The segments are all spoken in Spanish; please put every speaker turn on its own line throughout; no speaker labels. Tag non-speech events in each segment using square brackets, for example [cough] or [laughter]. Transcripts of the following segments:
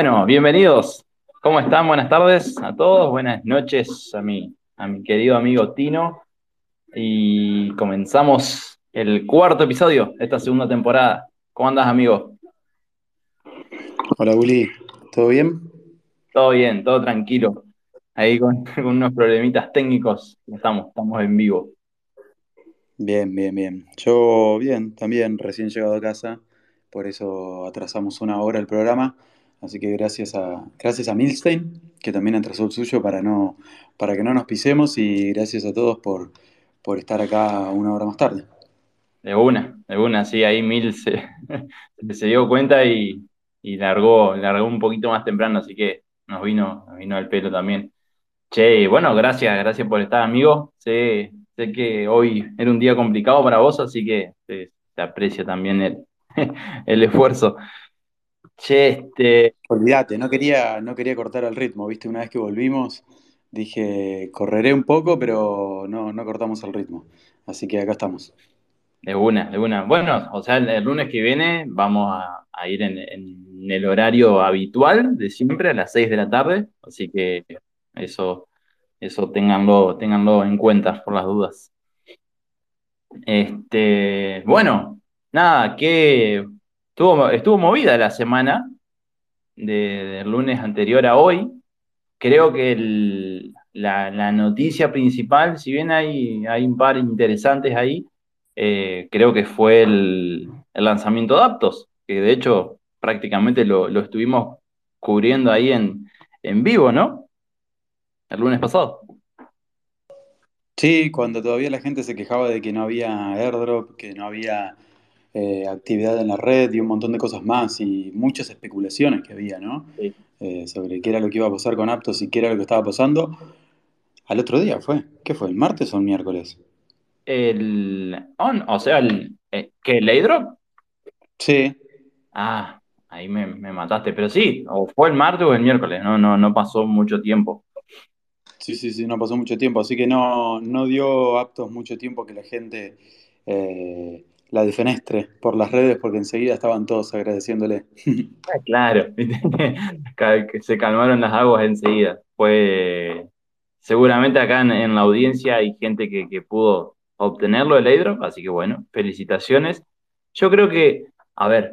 Bueno, bienvenidos. ¿Cómo están? Buenas tardes a todos. Buenas noches a mi, a mi querido amigo Tino. Y comenzamos el cuarto episodio de esta segunda temporada. ¿Cómo andas, amigo?
Hola, Uli. ¿Todo bien?
Todo bien, todo tranquilo. Ahí [laughs] con, unos problemitas técnicos. Estamos, estamos en vivo.
Bien, bien, bien. Yo bien, también recién llegado a casa, por eso atrasamos una hora el programa. Así que gracias a, gracias a Milstein, que también atrasó el suyo para, no, para que no nos pisemos, y gracias a todos por, por estar acá una hora más tarde.
De una, de una, sí, ahí Mil se, [laughs] se dio cuenta y, y largó, largó un poquito más temprano, así que nos vino, nos vino el pelo también. Che, bueno, gracias, gracias por estar, amigo. Sé, sé que hoy era un día complicado para vos, así que se, aprecia también el, [laughs] el esfuerzo.
Che, este. Olvídate, no quería, no quería cortar el ritmo, viste, una vez que volvimos, dije, correré un poco, pero no, no cortamos el ritmo. Así que acá estamos.
De una, de una. Bueno, o sea, el, lunes que viene vamos a, ir en, el horario habitual de siempre, a las 6 de la tarde, así que eso, eso ténganlo, ténganlo en cuenta por las dudas. Este, bueno, nada, que Estuvo, movida la semana del lunes anterior a hoy. Creo que la, noticia principal, si bien hay, hay un par interesantes ahí, eh, creo que fue el, lanzamiento de Aptos, que de hecho prácticamente lo, estuvimos cubriendo ahí en, en vivo, ¿no? El lunes pasado.
Sí, cuando todavía la gente se quejaba de que no había airdrop, que no había eh, actividad en la red y un montón de cosas más y muchas especulaciones que había, ¿no? Eh, sobre qué era lo que iba a pasar con Aptos y qué era lo que estaba pasando. Al otro día fue. ¿Qué fue? ¿El martes o el miércoles?
El. o sea, el, eh, ¿qué? ¿El airdrop?
Sí.
Ah, ahí me, mataste. Pero sí, o fue el martes o el miércoles, no, no, no pasó mucho tiempo.
Sí, sí, sí, no pasó mucho tiempo. Así que no, no dio Aptos mucho tiempo que la gente la defenestre por las redes porque enseguida estaban todos agradeciéndole. [laughs]
Ah, claro, [laughs] que se calmaron las aguas enseguida. Fue seguramente acá en, la audiencia hay gente que, pudo obtenerlo el airdrop, así que bueno, felicitaciones. Yo creo que, a ver,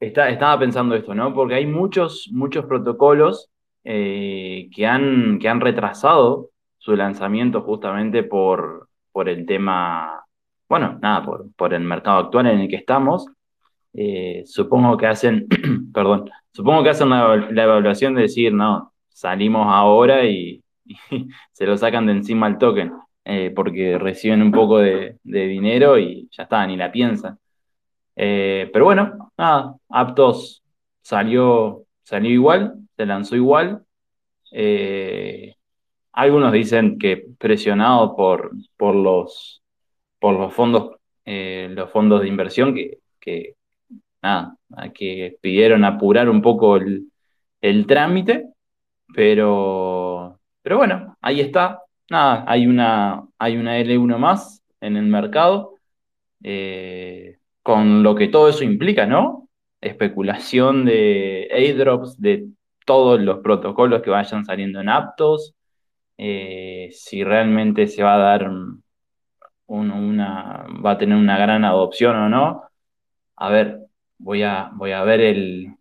estaba pensando esto, ¿no? Porque hay muchos, muchos protocolos eh, que, han, que han retrasado su lanzamiento justamente por, por el tema bueno, nada, por, el mercado actual en el que estamos, eh, supongo que hacen, [clears throat] perdón, supongo que hacen la, evaluación de decir, no, salimos ahora y, [laughs] se lo sacan de encima el token, eh, porque reciben un poco de, dinero y ya está, ni la piensan. Eh, pero bueno, nada, Aptos salió, salió igual, se lanzó igual. algunos dicen que presionado por, por los por los fondos, eh, los fondos de inversión que, que, nada, que pidieron apurar un poco el, trámite, pero, pero bueno, ahí está. Nada, hay una, hay una L1 más en el mercado, eh, con lo que todo eso implica, ¿no? Especulación de airdrops, de todos los protocolos que vayan saliendo en aptos, eh, si realmente se va a dar una, va a tener una gran adopción o no. A ver, voy a, voy a ver el,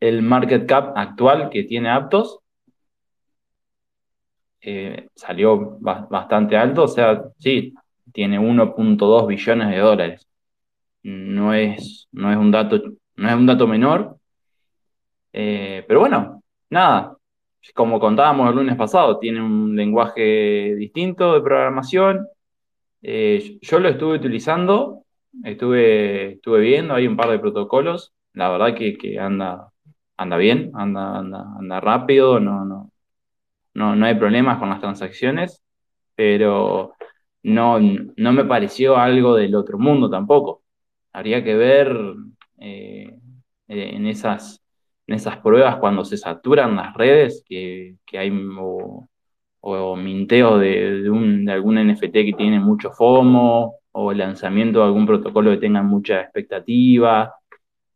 el market cap actual que tiene Aptos. Eh, salió bastante alto, o sea, sí, tiene 1.2 billones de dólares. No es, no es, un, dato, no es un dato menor. Eh, pero bueno, nada, como contábamos el lunes pasado, tiene un lenguaje distinto de programación, eh, yo lo estuve utilizando, estuve, estuve viendo, hay un par de protocolos, la verdad que, anda, anda bien, anda, anda, rápido, no, no, no, no hay problemas con las transacciones, pero no, no me pareció algo del otro mundo tampoco. Habría que ver eh, en, esas, en esas pruebas cuando se saturan las redes, que, hay o minteo de, de, algún NFT que tiene mucho FOMO, o lanzamiento de algún protocolo que tenga mucha expectativa.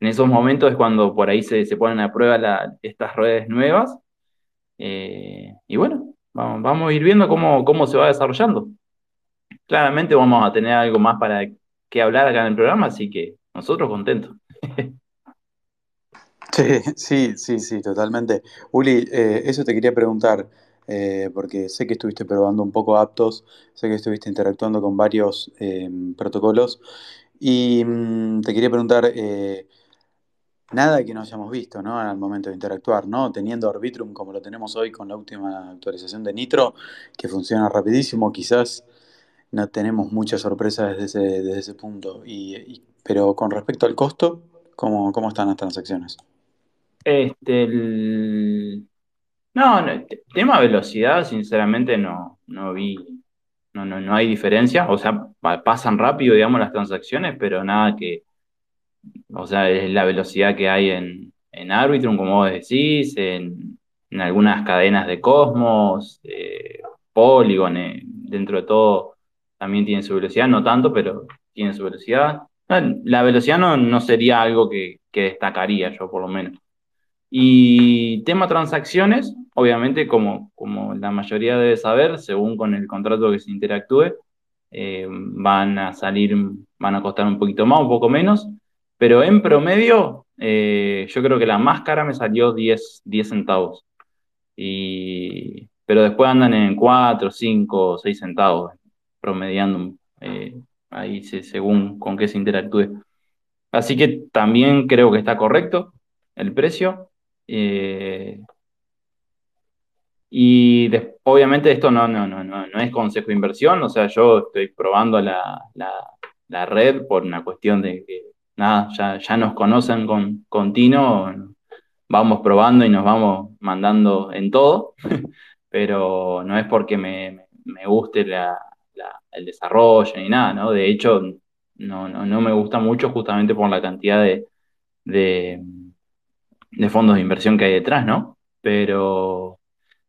en esos momentos es cuando por ahí se, se ponen a prueba estas redes nuevas. Eh, y bueno, vamos, vamos, a ir viendo cómo, cómo se va desarrollando. Claramente vamos a tener algo más para que hablar acá en el programa, así que nosotros contentos. [laughs]
Sí, sí, sí, sí, totalmente. Uli, eh, eso te quería preguntar, eh, porque sé que estuviste probando un poco Aptos, sé que estuviste interactuando con varios eh, protocolos, y mm, te quería preguntar, nada que no hayamos visto, ¿no? Al momento de interactuar, ¿no? Teniendo Arbitrum como lo tenemos hoy con la última actualización de Nitro, que funciona rapidísimo, quizás no tenemos muchas sorpresas desde ese, desde ese punto. Y, pero con respecto al costo, ¿cómo, cómo están las transacciones?
Este. No, no, tema velocidad, sinceramente no, no vi, no, no, no hay diferencia. O sea, pasan rápido, digamos, las transacciones, pero nada que, o sea, es la velocidad que hay en, en Arbitrum, como vos decís, en, en algunas cadenas de Cosmos, Polygon, eh, dentro de todo también tiene su velocidad, no tanto, pero tiene su velocidad. La velocidad no, no sería algo que, que destacaría yo, por lo menos. Y tema transacciones, obviamente, como, como la mayoría debe saber, según con el contrato que se interactúe, eh, van a salir, van a costar un poquito más, un poco menos, pero en promedio, eh, yo creo que la más cara me salió 10, 10 centavos. Y, pero después andan en 4, 5, 6 centavos, promediando eh, ahí según con qué se interactúe. Así que también creo que está correcto el precio. Eh, y obviamente esto no, no, no, no, no es consejo de inversión, o sea, yo estoy probando la, la, red por una cuestión de que, nada, ya, ya nos conocen con, con Tino, vamos probando y nos vamos mandando en todo, [laughs] pero no es porque me, me guste la, el desarrollo ni nada, ¿no? De hecho, no, no, no me gusta mucho justamente por la cantidad de, de de fondos de inversión que hay detrás, ¿no? Pero,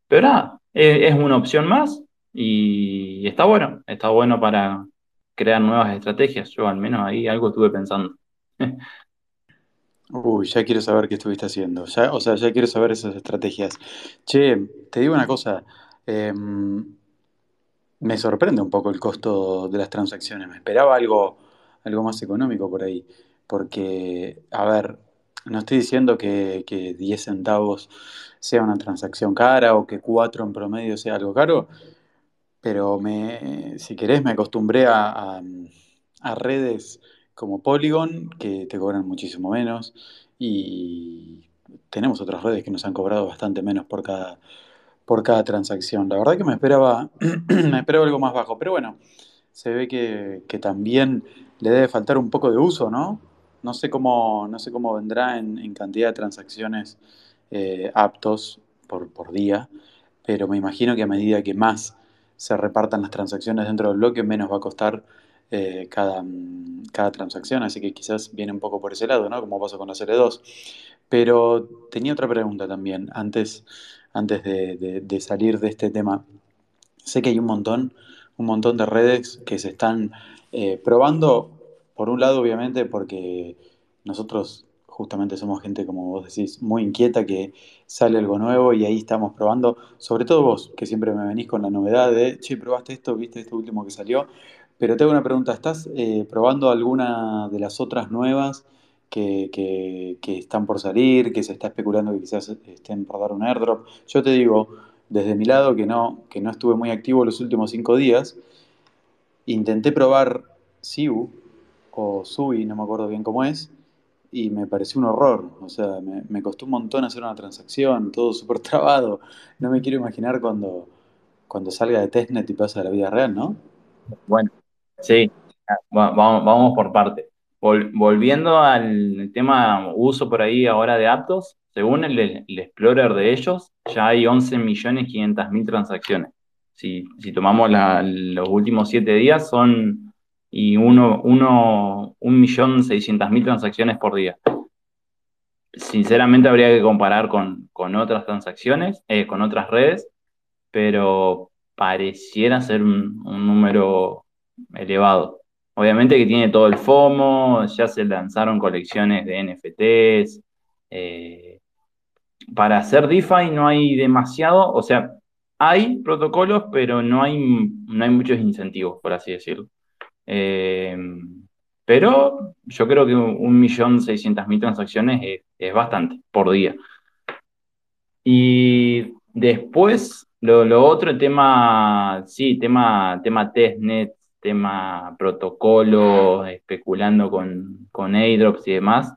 pero nada, es, una opción más y está bueno, está bueno para crear nuevas estrategias. Yo al menos ahí algo estuve pensando. [laughs]
Uy, ya quiero saber qué estuviste haciendo. o sea, ya quiero saber esas estrategias. Che, te digo una cosa. Em, me sorprende un poco el costo de las transacciones. Me esperaba algo, algo más económico por ahí. Porque, a ver, no estoy diciendo que, 10 centavos sea una transacción cara o que 4 en promedio sea algo caro, pero me, si querés me acostumbré a, redes como Polygon que te cobran muchísimo menos y tenemos otras redes que nos han cobrado bastante menos por cada, por cada transacción. La verdad que me esperaba, [clears throat] me algo más bajo, pero bueno, se ve que, que también le debe faltar un poco de uso, ¿no? No sé cómo, no sé cómo vendrá en, cantidad de transacciones eh, aptos por, día, pero me imagino que a medida que más se repartan las transacciones dentro del bloque, menos va a costar eh, cada, cada, transacción, así que quizás viene un poco por ese lado, ¿no? Como pasó con la L2. Pero tenía otra pregunta también, antes, antes de, salir de este tema. Sé que hay un montón, un montón de redes que se están eh, probando por un lado, obviamente, porque nosotros justamente somos gente, como vos decís, muy inquieta, que sale algo nuevo y ahí estamos probando, sobre todo vos, que siempre me venís con la novedad de, che, probaste esto, viste esto último que salió, pero tengo una pregunta, ¿estás eh, probando alguna de las otras nuevas que, que, están por salir, que se está especulando que quizás estén por dar un airdrop? Yo te digo, desde mi lado, que no, que no estuve muy activo los últimos cinco días, intenté probar Siu, o Sui, no me acuerdo bien cómo es, y me pareció un horror. O sea, me, costó un montón hacer una transacción, todo súper [laughs] trabado. No me quiero imaginar cuando, cuando salga de testnet y pase a la vida real, ¿no?
Bueno, sí, vamos, vamos por parte. volviendo al tema uso por ahí ahora de Aptos, según el, Explorer de ellos, ya hay 11.500.000 transacciones. Si, si tomamos los últimos 7 días, son y uno, uno, un millón seiscientas mil transacciones por día. Sinceramente habría que comparar con, otras transacciones, eh, con otras redes, pero pareciera ser un, número elevado. obviamente que tiene todo el FOMO, ya se lanzaron colecciones de NFTs. Eh, para hacer DeFi no hay demasiado, o sea, hay protocolos, pero no hay, no hay muchos incentivos, por así decirlo. Eh, pero yo creo que un millón seiscientas mil transacciones es, es, bastante por día. Y después, lo, lo, otro, el tema, sí, tema, tema testnet, tema protocolo, especulando con, con airdrops y demás,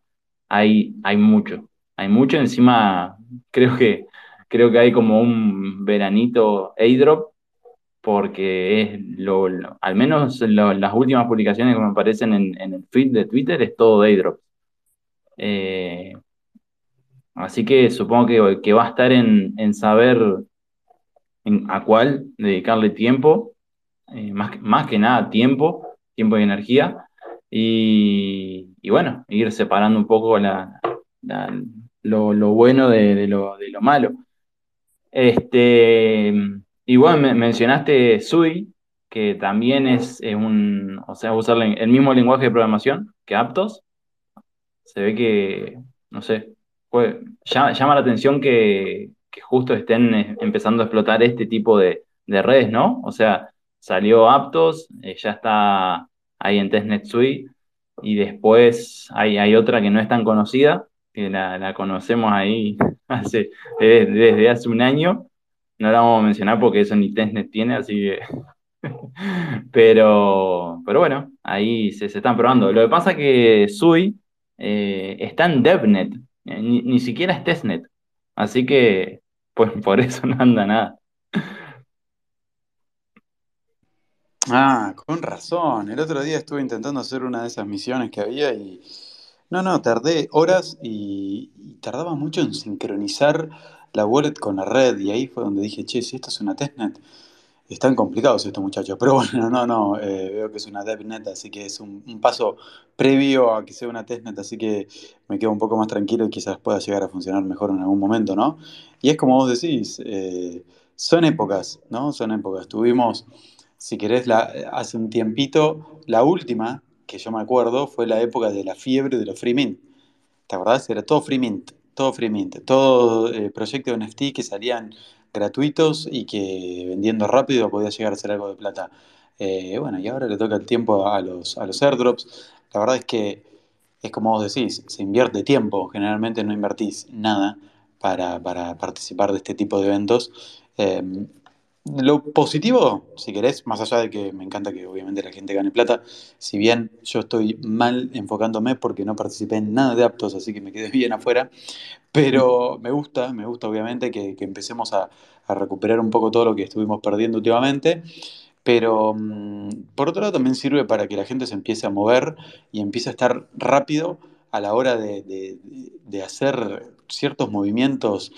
hay, hay mucho. Hay mucho, encima creo que, creo que hay como un veranito airdrop porque es lo, al menos las últimas publicaciones que me aparecen en, el feed de Twitter es todo de airdrop. Eh, así que supongo que, que, va a estar en, saber a cuál dedicarle tiempo, eh, más, más que nada tiempo, tiempo y energía, y, bueno, ir separando un poco la, lo, bueno de, lo, de lo malo. Este, y bueno, mencionaste Sui, que también es, un, o sea, usar el mismo lenguaje de programación que Aptos. Se ve que, no sé, llama, la atención que, justo estén eh, empezando a explotar este tipo de, redes, ¿no? O sea, salió Aptos, eh, ya está ahí en Testnet Sui, y después hay, hay otra que no es tan conocida, que la, conocemos ahí [laughs] hace, desde hace un año, no la vamos a mencionar porque eso ni testnet tiene, así que. [laughs] pero, pero bueno, ahí se, están probando. Lo que pasa es que Sui eh, está en DevNet, eh, ni, siquiera es testnet. Así que, pues [laughs] por eso no anda nada.
Ah, con razón. El otro día estuve intentando hacer una de esas misiones que había y. No, no, tardé horas y tardaba mucho en sincronizar la wallet con la red y ahí fue donde dije, che, si esto es una testnet, están complicados estos muchachos. Pero bueno, no, no, eh, veo que es una devnet, así que es un, paso previo a que sea una testnet, así que me quedo un poco más tranquilo y quizás pueda llegar a funcionar mejor en algún momento, ¿no? Y es como vos decís, eh, son épocas, ¿no? Son épocas. Tuvimos, si querés, la, hace un tiempito, la última que yo me acuerdo fue la época de la fiebre de los free mint. ¿Te? Era todo free mint todo freemium, todo eh, proyecto de NFT que salían gratuitos y que vendiendo rápido podía llegar a ser algo de plata. Eh, bueno, y ahora le toca el tiempo a los, a los airdrops. La verdad es que es como vos decís, se invierte tiempo, generalmente no invertís nada para, participar de este tipo de eventos. Eh, lo positivo, si querés, más allá de que me encanta que obviamente la gente gane plata, si bien yo estoy mal enfocándome porque no participé en nada de aptos, así que me quedé [laughs] bien afuera, pero me gusta, me gusta obviamente que, empecemos a, recuperar un poco todo lo que estuvimos perdiendo últimamente. Pero mm, por otro lado también sirve para que la gente se empiece a mover y empiece a estar rápido a la hora de hacer ciertos movimientos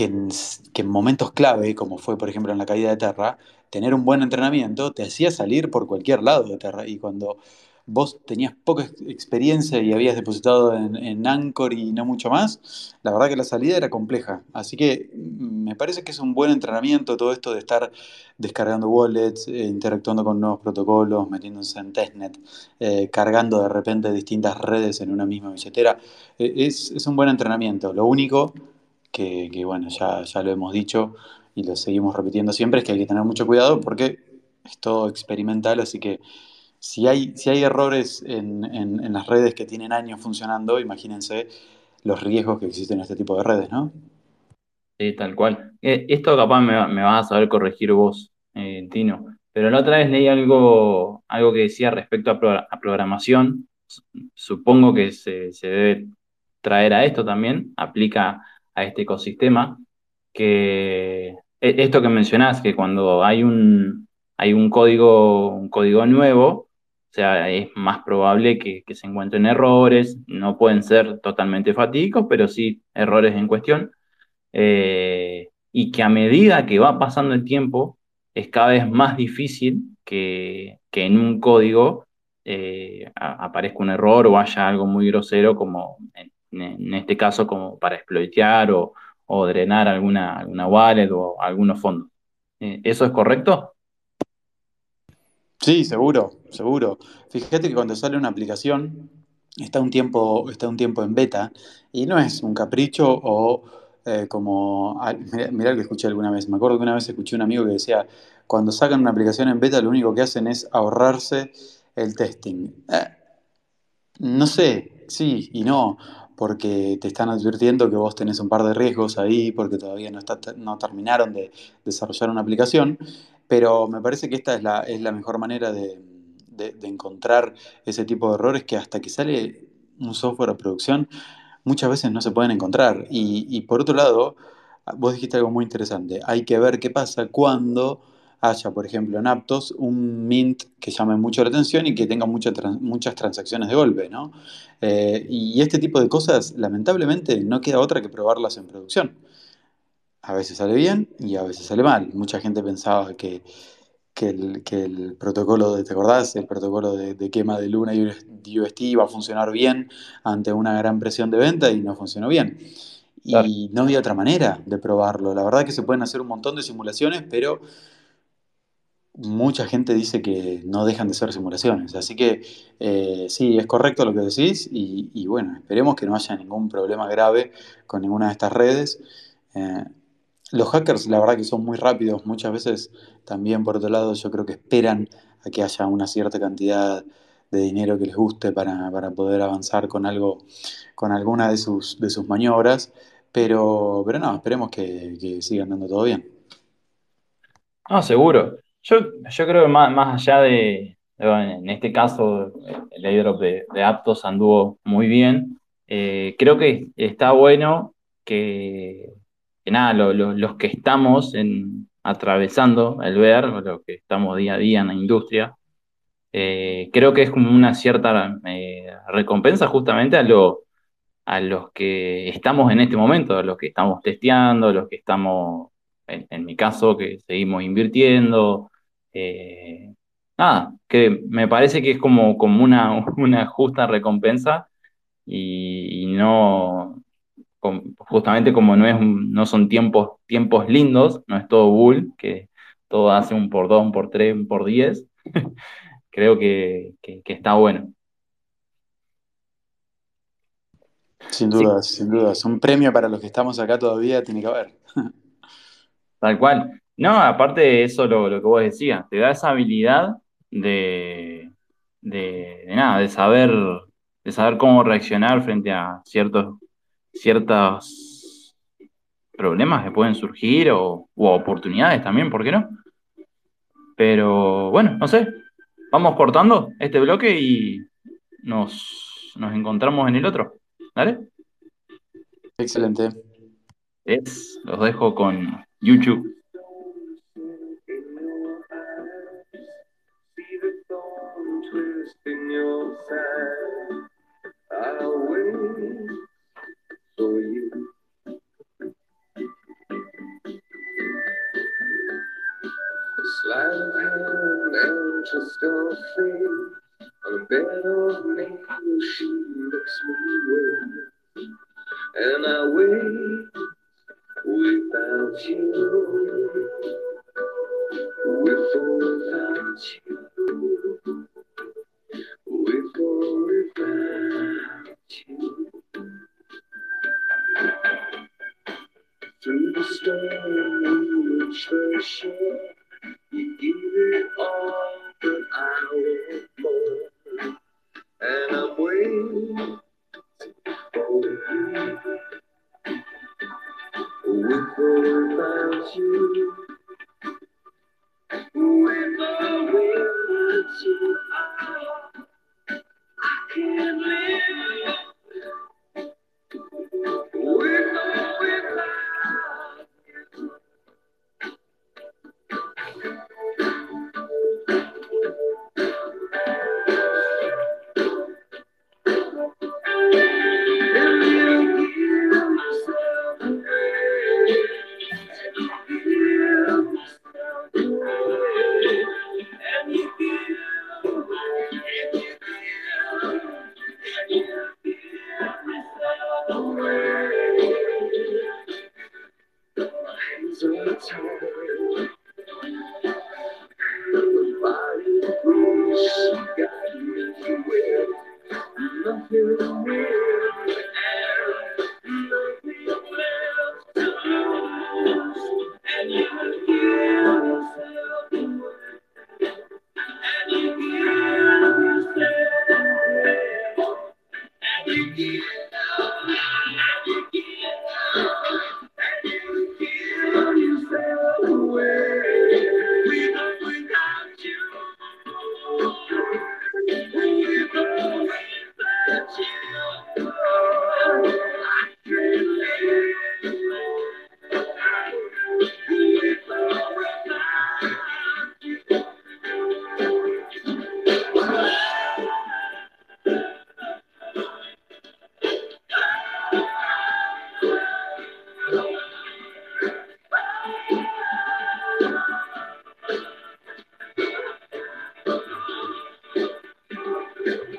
que en, momentos clave, como fue por ejemplo en la caída de Terra, tener un buen entrenamiento te hacía salir por cualquier lado de Terra. Y cuando vos tenías poca experiencia y habías depositado en, en, Anchor y no mucho más, la verdad que la salida era compleja. Así que mm, me parece que es un buen entrenamiento todo esto de estar descargando wallets, eh, interactuando con nuevos protocolos, metiéndose en testnet, eh, cargando de repente distintas redes en una misma billetera. Eh, es, es un buen entrenamiento. Lo único que, bueno, ya, ya lo hemos dicho y lo seguimos repitiendo siempre, es que hay que tener mucho cuidado porque es todo experimental, así que si hay, si hay errores en, en, las redes que tienen años funcionando, imagínense los riesgos que existen en este tipo de redes, ¿no?
Sí, tal cual. Eh, esto capaz me, me, vas a saber corregir vos, eh, Tino, pero la otra vez leí algo, algo que decía respecto a, a programación. Supongo que se, se, debe traer a esto también, aplica a este ecosistema, que e, esto que mencionás, que cuando hay un, hay un código, un código nuevo, o sea, es más probable que, se encuentren errores, no pueden ser totalmente fatídicos, pero sí errores en cuestión, eh, y que a medida que va pasando el tiempo, es cada vez más difícil que, en un código eh, aparezca un error o haya algo muy grosero como en, en este caso como para exploitear o, drenar alguna, alguna wallet o algunos fondos. Eh, ¿Eso es correcto?
Sí, seguro, seguro. Fíjate que cuando sale una aplicación, está un tiempo, está un tiempo en beta y no es un capricho o eh, como... ah, Mirá, mirá que escuché alguna vez. Me acuerdo que una vez escuché un amigo que decía, cuando sacan una aplicación en beta, lo único que hacen es ahorrarse el testing. Eh, no sé, sí y no, porque te están advirtiendo que vos tenés un par de riesgos ahí, porque todavía no, está, no terminaron de desarrollar una aplicación, pero me parece que esta es la, es la mejor manera de, de- de encontrar ese tipo de errores que hasta que sale un software a producción muchas veces no se pueden encontrar. Y, y por otro lado, vos dijiste algo muy interesante, hay que ver qué pasa cuando haya, por ejemplo, en Aptos, un Mint que llame mucho la atención y que tenga mucha tran- muchas transacciones de golpe, ¿no? Eh, y este tipo de cosas, lamentablemente, no queda otra que probarlas en producción. A veces sale bien y a veces sale mal. Mucha gente pensaba que, que el, que el protocolo de, ¿te acordás? El protocolo de, de quema de Luna y UST iba a funcionar bien ante una gran presión de venta y no funcionó bien.
Claro.
Y no había otra manera de probarlo. La verdad que se pueden hacer un montón de simulaciones, pero mucha gente dice que no dejan de ser simulaciones. Así que eh, sí, es correcto lo que decís y, bueno, esperemos que no haya ningún problema grave con ninguna de estas redes. Eh, los hackers, la verdad que son muy rápidos, muchas veces también por otro lado yo creo que esperan a que haya una cierta cantidad de dinero que les guste para, para poder avanzar con algo, con alguna de sus, de sus maniobras, pero, pero no, esperemos que, que siga andando todo bien.
No, seguro. Yo, yo creo que más, más allá de, en este caso, el airdrop de, de Aptos anduvo muy bien. Eh, creo que está bueno que, que nada, lo- lo- los que estamos atravesando el ver, o los que estamos día a día en la industria, eh, creo que es como una cierta eh, recompensa justamente a lo, a los que estamos en este momento, a los que estamos testeando, a los que estamos, en mi caso, que seguimos invirtiendo. Eh, nada, que me parece que es como, como una, [laughs] una justa recompensa y, y no, justamente como no es no son tiempos, tiempos lindos, no es todo bull, que todo hace un por dos, un por tres, un por diez, [laughs] creo que, que, que está bueno.
Sin
Sí,
dudas, sin dudas. Un premio para los que estamos acá todavía tiene que haber. [laughs]
Tal cual. No, aparte de eso, lo, lo que vos decías, te da esa habilidad de, de, de nada, de saber, de saber cómo reaccionar frente a ciertos, ciertos problemas que pueden surgir o u oportunidades también, ¿por qué no? Pero bueno, no sé, vamos cortando este bloque y nos, nos encontramos en el otro. ¿Dale?
Excelente.
Es, los dejo con YouTube.
In your side. I'll wait for you. Sleight of hand and twist of fate. On a bed of nails, she looks me way. And I wait without you. With or without you. Through the storm, reach the shore. You give it all,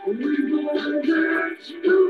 We're
gonna dance.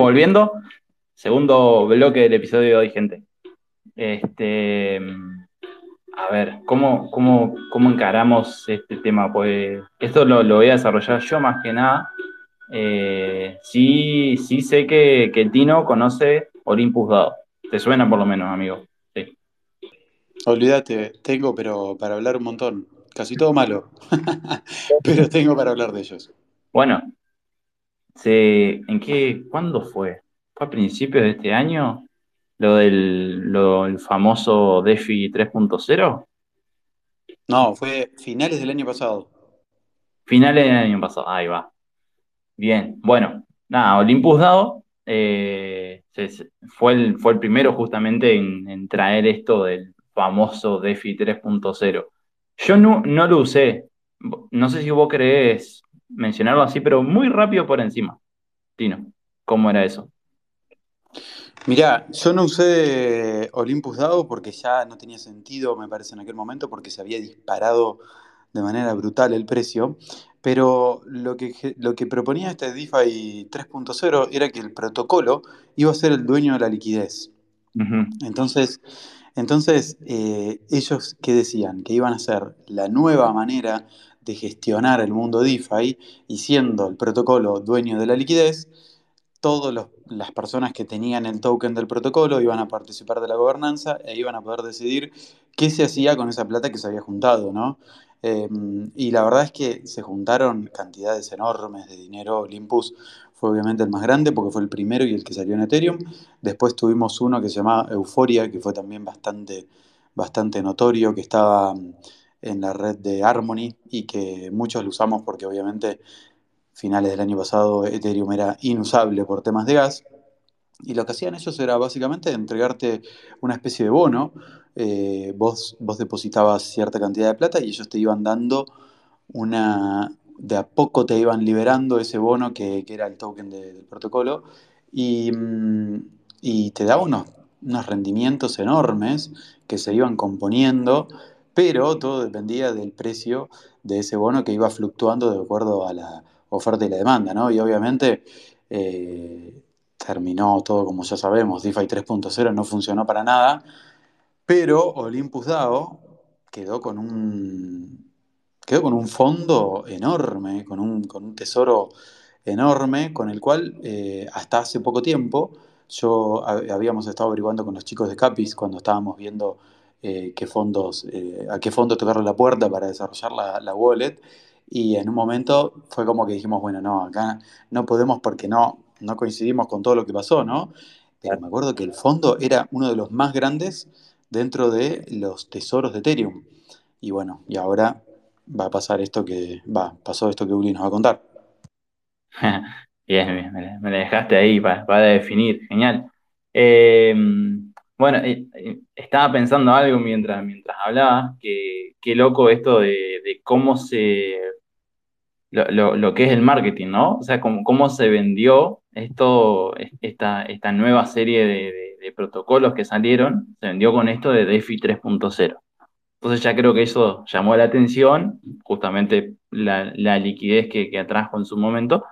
Volviendo. Segundo bloque del episodio de hoy, gente. Este, a ver, ¿cómo, cómo, cómo encaramos este tema? Pues esto lo, lo voy a desarrollar yo más que nada. Eh, sí, sí sé que, que Tino conoce Olympus Dado. Te suena por lo menos, amigo. Sí.
Olvídate, tengo, pero para hablar un montón. Casi todo malo. [laughs] pero tengo para hablar de ellos.
Bueno, se, ¿en qué, cuándo fue? ¿Fue a principios de este año? Lo del lo, el famoso DeFi 3.0.
No, fue finales del año pasado.
Finales del año pasado, ahí va. Bien, bueno, nada, Olympus DAO eh, se- fue, el, fue el primero justamente en, en traer esto del famoso DeFi 3.0. Yo no, no lo usé, no sé si vos querés mencionarlo así, pero muy rápido por encima, Tino, ¿cómo era eso?
Mirá, yo no usé Olympus DAO porque ya no tenía sentido, me parece, en aquel momento, porque se había disparado de manera brutal el precio. Pero lo que, lo que proponía este DeFi 3.0 era que el protocolo iba a ser el dueño de la liquidez. Entonces, entonces eh, ellos, ¿qué decían? Que iban a ser la nueva manera de gestionar el mundo DeFi y siendo el protocolo dueño de la liquidez, todas las personas que tenían el token del protocolo iban a participar de la gobernanza e iban a poder decidir qué se hacía con esa plata que se había juntado, ¿no? Eh, y la verdad es que se juntaron cantidades enormes de dinero. Olympus fue obviamente el más grande porque fue el primero y el que salió en Ethereum. Después tuvimos uno que se llamaba Euphoria, que fue también bastante, bastante notorio, que estaba en la red de Harmony y que muchos lo usamos porque obviamente finales del año pasado Ethereum era inusable por temas de gas. Y lo que hacían ellos era básicamente entregarte una especie de bono. Eh, vos, vos depositabas cierta cantidad de plata y ellos te iban dando una... De a poco te iban liberando ese bono que, que era el token de- del protocolo y, mm, y te daba unos, unos rendimientos enormes que se iban componiendo, pero todo dependía del precio de ese bono que iba fluctuando de acuerdo a la oferta y la demanda, ¿no? Y obviamente eh, terminó todo como ya sabemos, DeFi 3.0 no funcionó para nada, pero Olympus DAO quedó con un, quedó con un fondo enorme, con un, con un tesoro enorme, con el cual eh, hasta hace poco tiempo yo hab- habíamos estado averiguando con los chicos de Capis cuando estábamos viendo eh, qué fondos, eh, a qué fondo la puerta para desarrollar la, la wallet. Y en un momento fue como que dijimos, bueno, no, acá no podemos porque no, no coincidimos con todo lo que pasó, ¿no? Pero me acuerdo que el fondo era uno de los más grandes dentro de los tesoros de Ethereum. Y bueno, y ahora va a pasar esto que, va, pasó esto que Uli nos va a contar. [laughs]
Bien, bien, me la dejaste ahí para, para definir, genial. Eh, bueno, eh, eh, estaba pensando algo mientras, mientras hablaba, que qué loco esto de, de cómo se, lo, lo- lo que es el marketing, ¿no? O sea, cómo, cómo se vendió esto, es- esta, esta nueva serie de, de- de protocolos que salieron, se vendió con esto de DeFi 3.0. Entonces ya creo que eso llamó la atención, justamente la, la liquidez que, que atrajo en su momento,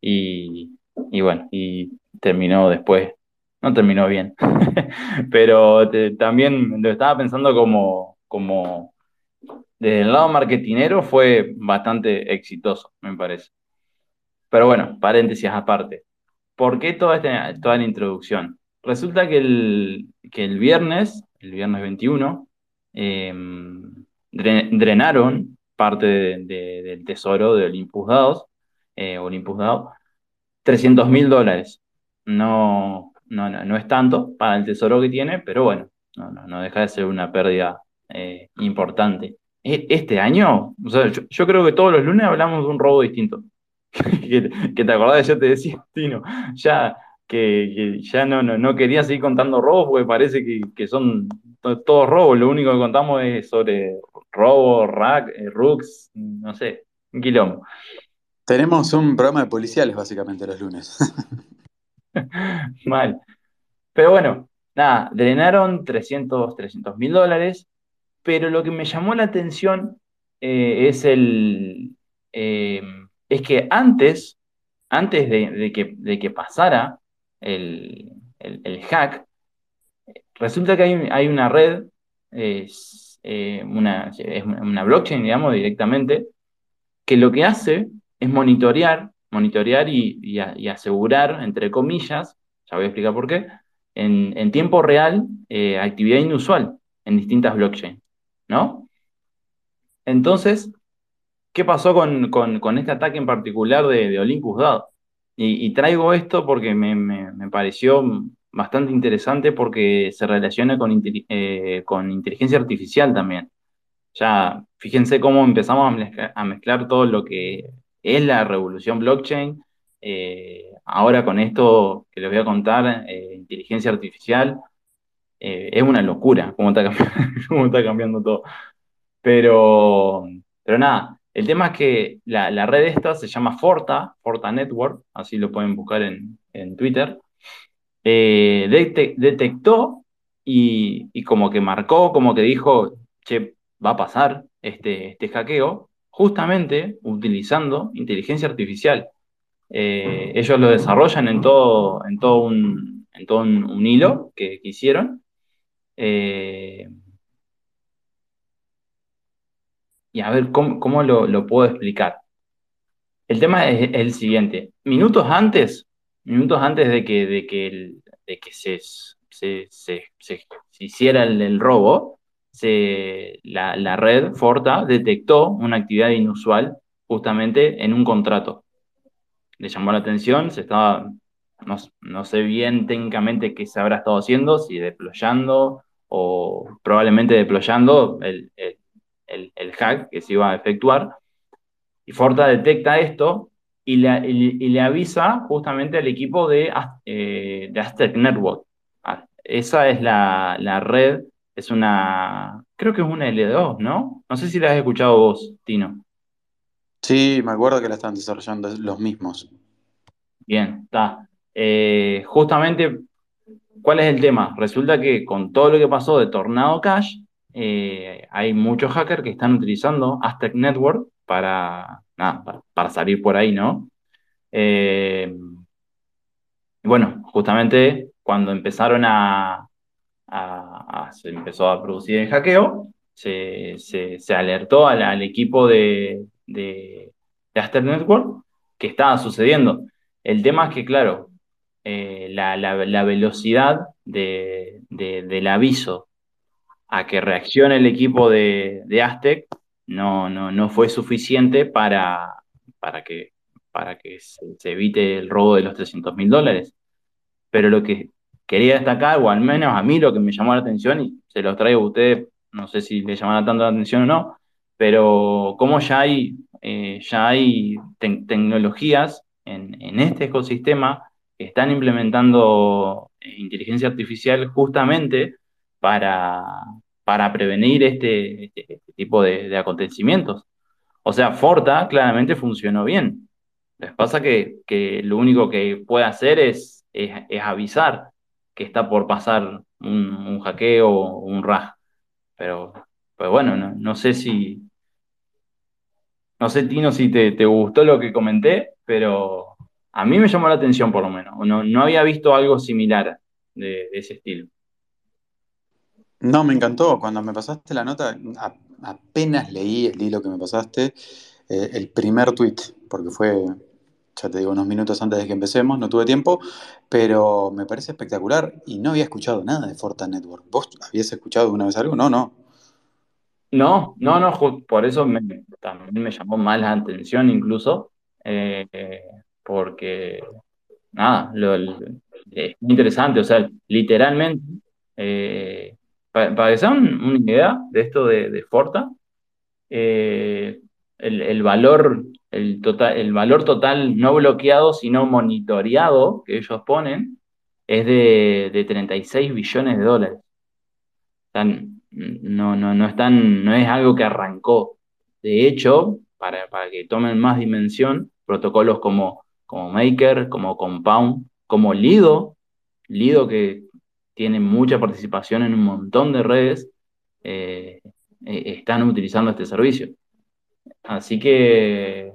y, y bueno, y terminó después, no terminó bien, [laughs] pero también lo estaba pensando como, como desde el lado marketinero fue bastante exitoso, me parece. Pero bueno, paréntesis aparte. ¿Por qué toda, esta, toda la introducción? Resulta que el, que el viernes, el viernes 21, eh, dre- drenaron parte de- de- del tesoro de Olympus Dados, eh, Olympus DAO, 300 mil dólares. No, no, no, no es tanto para el tesoro que tiene, pero bueno, no, no, no deja de ser una pérdida eh, importante. E- Este año, yo, creo que todos los lunes hablamos de un robo distinto. [laughs] Que, te acordás, yo te decía, Tino, ya que, ya no, no, no quería seguir contando robos porque parece que, que son to- todos robos. Lo único que contamos es sobre robos, rack, eh, rooks, no sé, un quilombo.
Tenemos un programa de policiales básicamente los lunes. [laughs] [laughs]
Mal. Pero bueno, nada, drenaron 300 mil dólares, pero lo que me llamó la atención eh, es el, eh, es que antes antes de, que, de que, pasara el, hack, resulta que hay, una red, es, eh, una, es una blockchain, digamos, directamente, que lo que hace es monitorear, monitorear y, asegurar, entre comillas, ya voy a explicar por qué, en, tiempo real eh, actividad inusual en distintas blockchains, ¿no? Entonces, ¿qué pasó con, este ataque en particular de, Olympus DAO? Y, traigo esto porque me, pareció bastante interesante porque se relaciona eh, con inteligencia artificial también. Ya, fíjense cómo empezamos a mezclar, todo lo que es la revolución blockchain. Eh, ahora con esto que les voy a contar, eh, inteligencia artificial, es una locura cómo está, [laughs] cómo está cambiando todo. Pero, pero nada, el tema es que la, red esta se llama Forta, Forta Network, así lo pueden buscar en, Twitter. Eh, detectó y, como que marcó, como que dijo, che, va a pasar este, este hackeo, justamente utilizando inteligencia artificial. Eh, ellos lo desarrollan en todo, en todo un, en todo un, hilo que, hicieron. Eh, y a ver cómo, lo, puedo explicar. El tema es, el siguiente. Minutos antes, minutos antes de que, de que, de que se, se, hiciera el, robo, la, red Forta detectó una actividad inusual justamente en un contrato. Le llamó la atención, se estaba, no, sé bien técnicamente qué se habrá estado haciendo, si deployando o probablemente deployando el, el, hack que se iba a efectuar. Y Forta detecta esto y le, y, le avisa justamente al equipo de, eh, de Aztec Network. Ah, esa es la, la, red, es una, creo que es una L2, ¿no? No sé si la has escuchado vos, Tino.
Sí, me acuerdo que la están desarrollando los mismos.
Bien, está. Eh, justamente, ¿cuál es el tema? Resulta que con todo lo que pasó de Tornado Cash, eh, hay muchos hackers que están utilizando Aztec Network para, para, salir por ahí, ¿no? Eh, bueno, justamente cuando empezaron a, se empezó a producir el hackeo, se, alertó al, equipo de, de, Aztec Network que estaba sucediendo. El tema es que, claro, eh, la, velocidad del aviso a que reaccione el equipo de, Aztec no, no, no, fue suficiente para, para que, para que se, evite el robo de los 300 mil dólares. Pero lo que quería destacar, o al menos a mí lo que me llamó la atención, y se los traigo a ustedes, no sé si les llamará tanto la atención o no, pero como ya hay, eh, ya hay tecnologías en, en, este ecosistema que están implementando eh, inteligencia artificial justamente para, para prevenir este, este, este tipo de, acontecimientos. O sea, Forta claramente funcionó bien. Les pasa que, lo único que puede hacer es, es, avisar que está por pasar un, hackeo o un RAG. Pero, pues bueno, no, sé si. No sé, Tino, si te, gustó lo que comenté, pero a mí me llamó la atención por lo menos. No, no había visto algo similar de ese estilo.
No, me encantó. Cuando me pasaste la nota, apenas leí el hilo que me pasaste, eh, el primer tweet, porque fue, ya te digo, unos minutos antes de que empecemos, no tuve tiempo, pero me parece espectacular y no había escuchado nada de Forta Network. ¿Vos habías escuchado alguna vez algo? No, no.
No, no, no, por eso también me llamó más la atención incluso, eh, porque, nada, es muy interesante, o sea, literalmente... Eh, para, que se una idea de esto de, Forta, eh, el, valor, el, total, el valor total no bloqueado, sino monitoreado que ellos ponen, es de, 36 billones de dólares. no, no, no, no es algo que arrancó. De hecho, para, que tomen más dimensión, protocolos como, como Maker, como Compound, como Lido, Lido que tienen mucha participación en un montón de redes, eh, eh, están utilizando este servicio. Así que,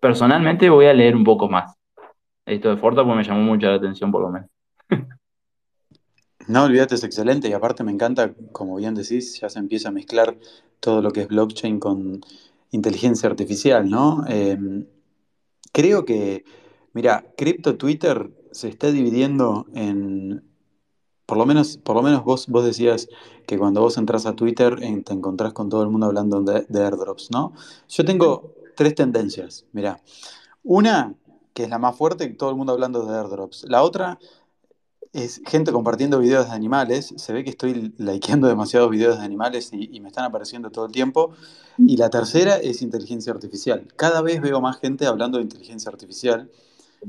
personalmente voy a leer un poco más esto de Forta porque me llamó mucho la atención por lo menos.
No, olvídate, es excelente y aparte me encanta, como bien decís, ya se empieza a mezclar todo lo que es blockchain con inteligencia artificial, ¿no? Eh, creo que, mira, cripto Twitter se está dividiendo en, por lo menos, por lo menos vos, vos decías que cuando vos entras a Twitter te encontrás con todo el mundo hablando de, de airdrops, ¿no? Yo tengo tres tendencias, mira. Una, que es la más fuerte, todo el mundo hablando de airdrops. La otra es gente compartiendo videos de animales. Se ve que estoy likeando demasiados videos de animales y, y, me están apareciendo todo el tiempo. Y la tercera es inteligencia artificial. Cada vez veo más gente hablando de inteligencia artificial.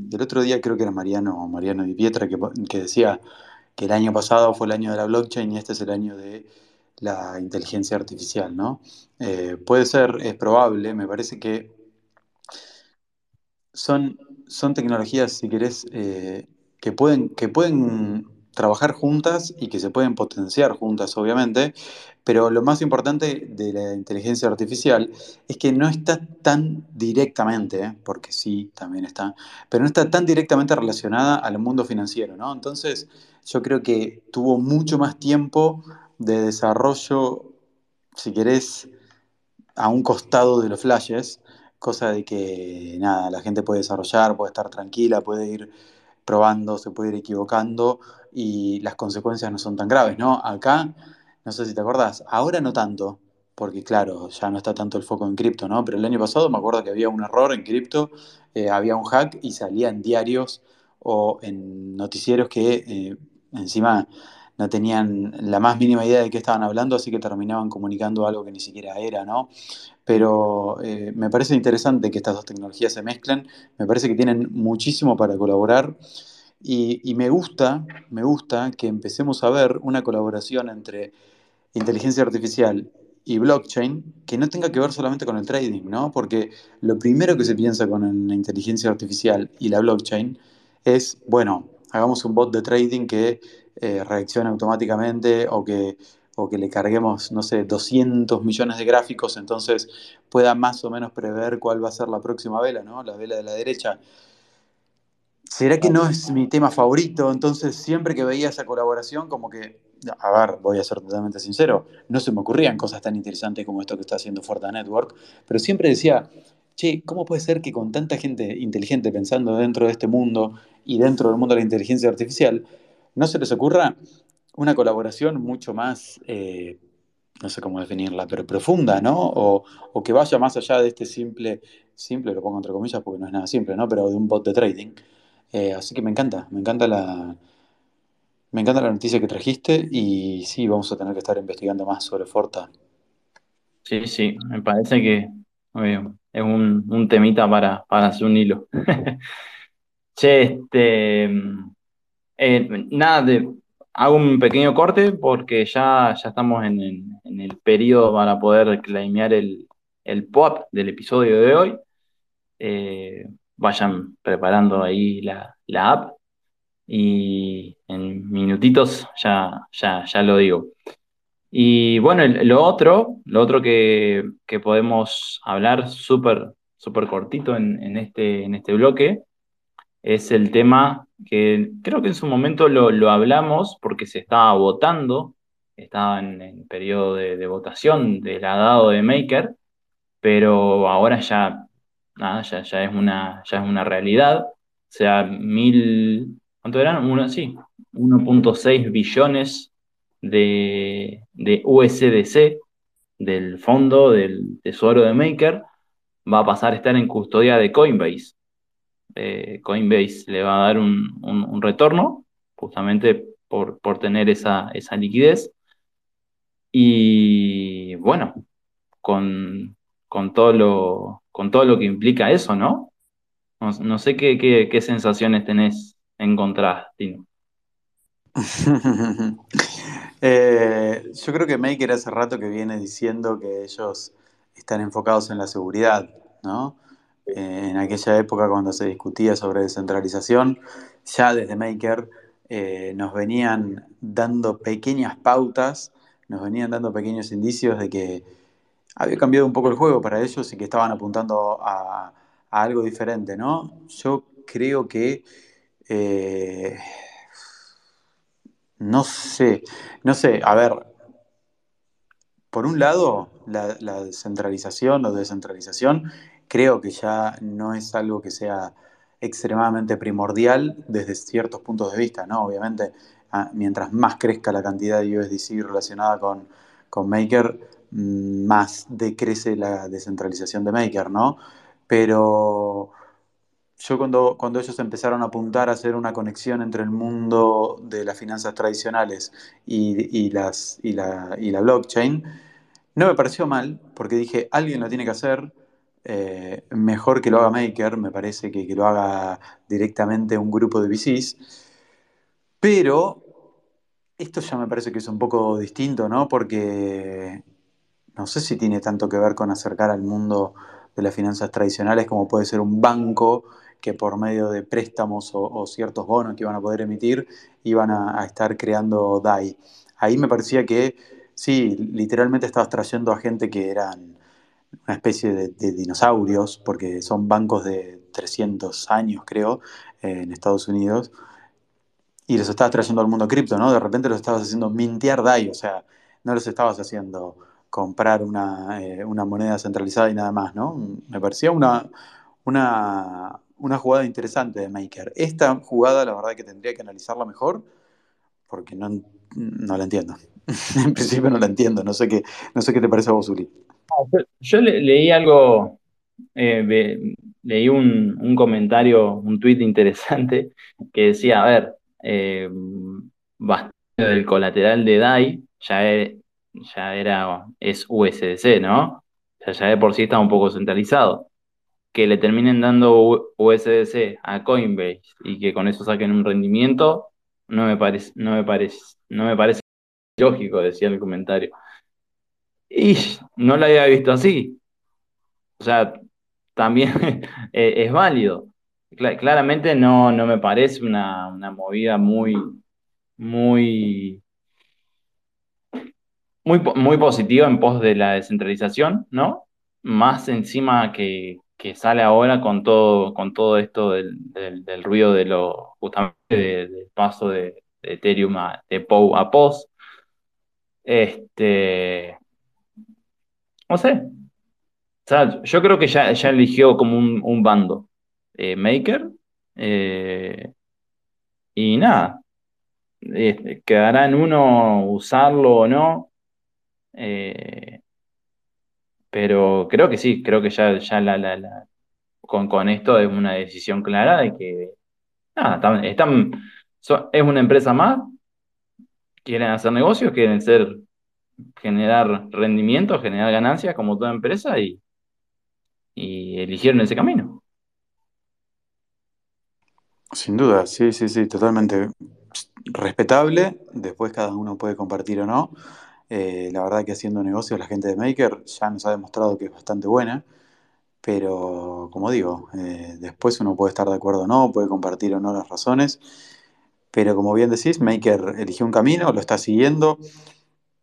El otro día creo que era Mariano, Mariano Di Pietra que, que decía que el año pasado fue el año de la blockchain y este es el año de la inteligencia artificial, ¿no? Eh, puede ser, es probable, me parece que son, son tecnologías, si querés, eh, que pueden, que pueden trabajar juntas y que se pueden potenciar juntas, obviamente, pero lo más importante de la inteligencia artificial es que no está tan directamente, ¿eh? porque sí, también está, pero no está tan directamente relacionada al mundo financiero, ¿no? Entonces, yo creo que tuvo mucho más tiempo de desarrollo, si querés, a un costado de los flashes, cosa de que, nada, la gente puede desarrollar, puede estar tranquila, puede ir probando, se puede ir equivocando y las consecuencias no son tan graves, ¿no? Acá, no sé si te acordás, ahora no tanto, porque claro, ya no está tanto el foco en cripto, ¿no? Pero el año pasado me acuerdo que había un error en cripto, eh, había un hack y salía en diarios o en noticieros que eh, encima no tenían la más mínima idea de qué estaban hablando, así que terminaban comunicando algo que ni siquiera era, ¿no? Pero eh, me parece interesante que estas dos tecnologías se mezclen, me parece que tienen muchísimo para colaborar y, me gusta, me gusta que empecemos a ver una colaboración entre inteligencia artificial y blockchain que no tenga que ver solamente con el trading, ¿no? Porque lo primero que se piensa con la inteligencia artificial y la blockchain es, bueno, hagamos un bot de trading que eh, reaccione automáticamente o que, o que le carguemos, no sé, 200 millones de gráficos, entonces pueda más o menos prever cuál va a ser la próxima vela, ¿no? La vela de la derecha. ¿Será que no es mi tema favorito? Entonces, siempre que veía esa colaboración, como que, a ver, voy a ser totalmente sincero, no se me ocurrían cosas tan interesantes como esto que está haciendo Forta Network, pero siempre decía, che, ¿cómo puede ser que con tanta gente inteligente pensando dentro de este mundo y dentro del mundo de la inteligencia artificial, no se les ocurra una colaboración mucho más, eh, no sé cómo definirla, pero profunda, ¿no? O, o, que vaya más allá de este simple, simple, lo pongo entre comillas porque no es nada simple, ¿no? Pero de un bot de trading. Eh, así que me encanta, me encanta la... Me encanta la noticia que trajiste y sí, vamos a tener que estar investigando más sobre Forta.
Sí, sí, me parece que es un, un, temita para, para hacer un hilo. [laughs] che, este, eh, nada, de, hago un pequeño corte porque ya, ya estamos en el periodo para poder claimear el, el pop del episodio de hoy. Eh, vayan preparando ahí la, la, app y en minutitos ya, ya, ya lo digo. Y bueno, lo otro, lo otro que, que podemos hablar súper cortito en, en, este, en este bloque es el tema que creo que en su momento lo, lo hablamos porque se estaba votando, estaba en, en periodo de, de, votación del dado de Maker, pero ahora ya, nada, ya, ya, es, una, ya es una realidad. O sea, mil, ¿cuánto eran? Uno, sí, 1.6 billones de, de, USDC del fondo del tesoro de Maker va a pasar a estar en custodia de Coinbase eh, Coinbase le va a dar un, un, retorno, justamente por, por tener esa, esa, liquidez. Y bueno, con, con, todo lo, con todo lo que implica eso, ¿no? No, sé qué, sensaciones tenés encontradas, Tino. [laughs]
eh, yo creo que Maker hace rato que viene diciendo que ellos están enfocados en la seguridad, ¿no? en aquella época cuando se discutía sobre descentralización, ya desde Maker eh, nos venían dando pequeñas pautas, nos venían dando pequeños indicios de que había cambiado un poco el juego para ellos y que estaban apuntando a, algo diferente, ¿no? Yo creo que... eh, no sé, no sé, a ver, por un lado, la, la descentralización o descentralización creo que ya no es algo que sea extremadamente primordial desde ciertos puntos de vista, ¿no? Obviamente, ah, mientras más crezca la cantidad de USDC relacionada con, con Maker, más decrece la descentralización de Maker, ¿no? Pero yo cuando, cuando ellos empezaron a apuntar a hacer una conexión entre el mundo de las finanzas tradicionales y, las, y, la, y la blockchain, no me pareció mal, porque dije, alguien lo tiene que hacer, eh, mejor que lo haga Maker, me parece que, que lo haga directamente un grupo de VCs, pero esto ya me parece que es un poco distinto, ¿no? Porque no sé si tiene tanto que ver con acercar al mundo de las finanzas tradicionales como puede ser un banco que por medio de préstamos o, ciertos bonos que iban a poder emitir iban a, estar creando DAI. Ahí me parecía que sí, literalmente estabas trayendo a gente que eran una especie de, dinosaurios, porque son bancos de 300 años, creo, en Estados Unidos, y los estabas trayendo al mundo cripto, ¿no? De repente los estabas haciendo mintear DAI, o sea, no los estabas haciendo comprar una, eh, una moneda centralizada y nada más, ¿no? Me parecía una, una, una jugada interesante de Maker. Esta jugada, la verdad que tendría que analizarla mejor, porque no, no la entiendo. [laughs] en principio no la entiendo, no sé qué, no sé qué te parece a vos, Uli.
Yo, yo le- leí algo, eh, leí un, un comentario, un tuit interesante que decía, a ver, eh, bastante del colateral de DAI ya, e- ya era, es USDC, ¿no? Ya de por sí está un poco centralizado. Que le terminen dando USDC a Coinbase y que con eso saquen un rendimiento, no me parece, no me parece, no me parece lógico, decía el comentario. Y no lo había visto así. O sea, también [laughs] eh, es válido. Cla- claramente no, no me parece una, una movida muy, muy, muy, muy positiva en pos de la descentralización, ¿no? Más encima que, que sale ahora con todo, con todo esto del, del- ruido de lo, justamente de- del paso de, Ethereum a, de POW a POS. Este, no sé. O sea, yo creo que ya, ya eligió como un, un bando. Eh, Maker. eh, y nada. Este, quedará en uno usarlo o no. Eh, pero creo que sí, creo que ya, ya la, la- la- con, con esto es una decisión clara de que nada, están, es una empresa más, quieren hacer negocios, quieren ser, generar rendimiento, generar ganancias como toda empresa y, y eligieron ese camino.
Sin duda, sí, sí, sí, totalmente respetable. Después cada uno puede compartir o no. Eh, la verdad que haciendo negocios la gente de Maker ya nos ha demostrado que es bastante buena. Pero como digo, eh, después uno puede estar de acuerdo o no, puede compartir o no las razones. Pero como bien decís, Maker eligió un camino, lo está siguiendo,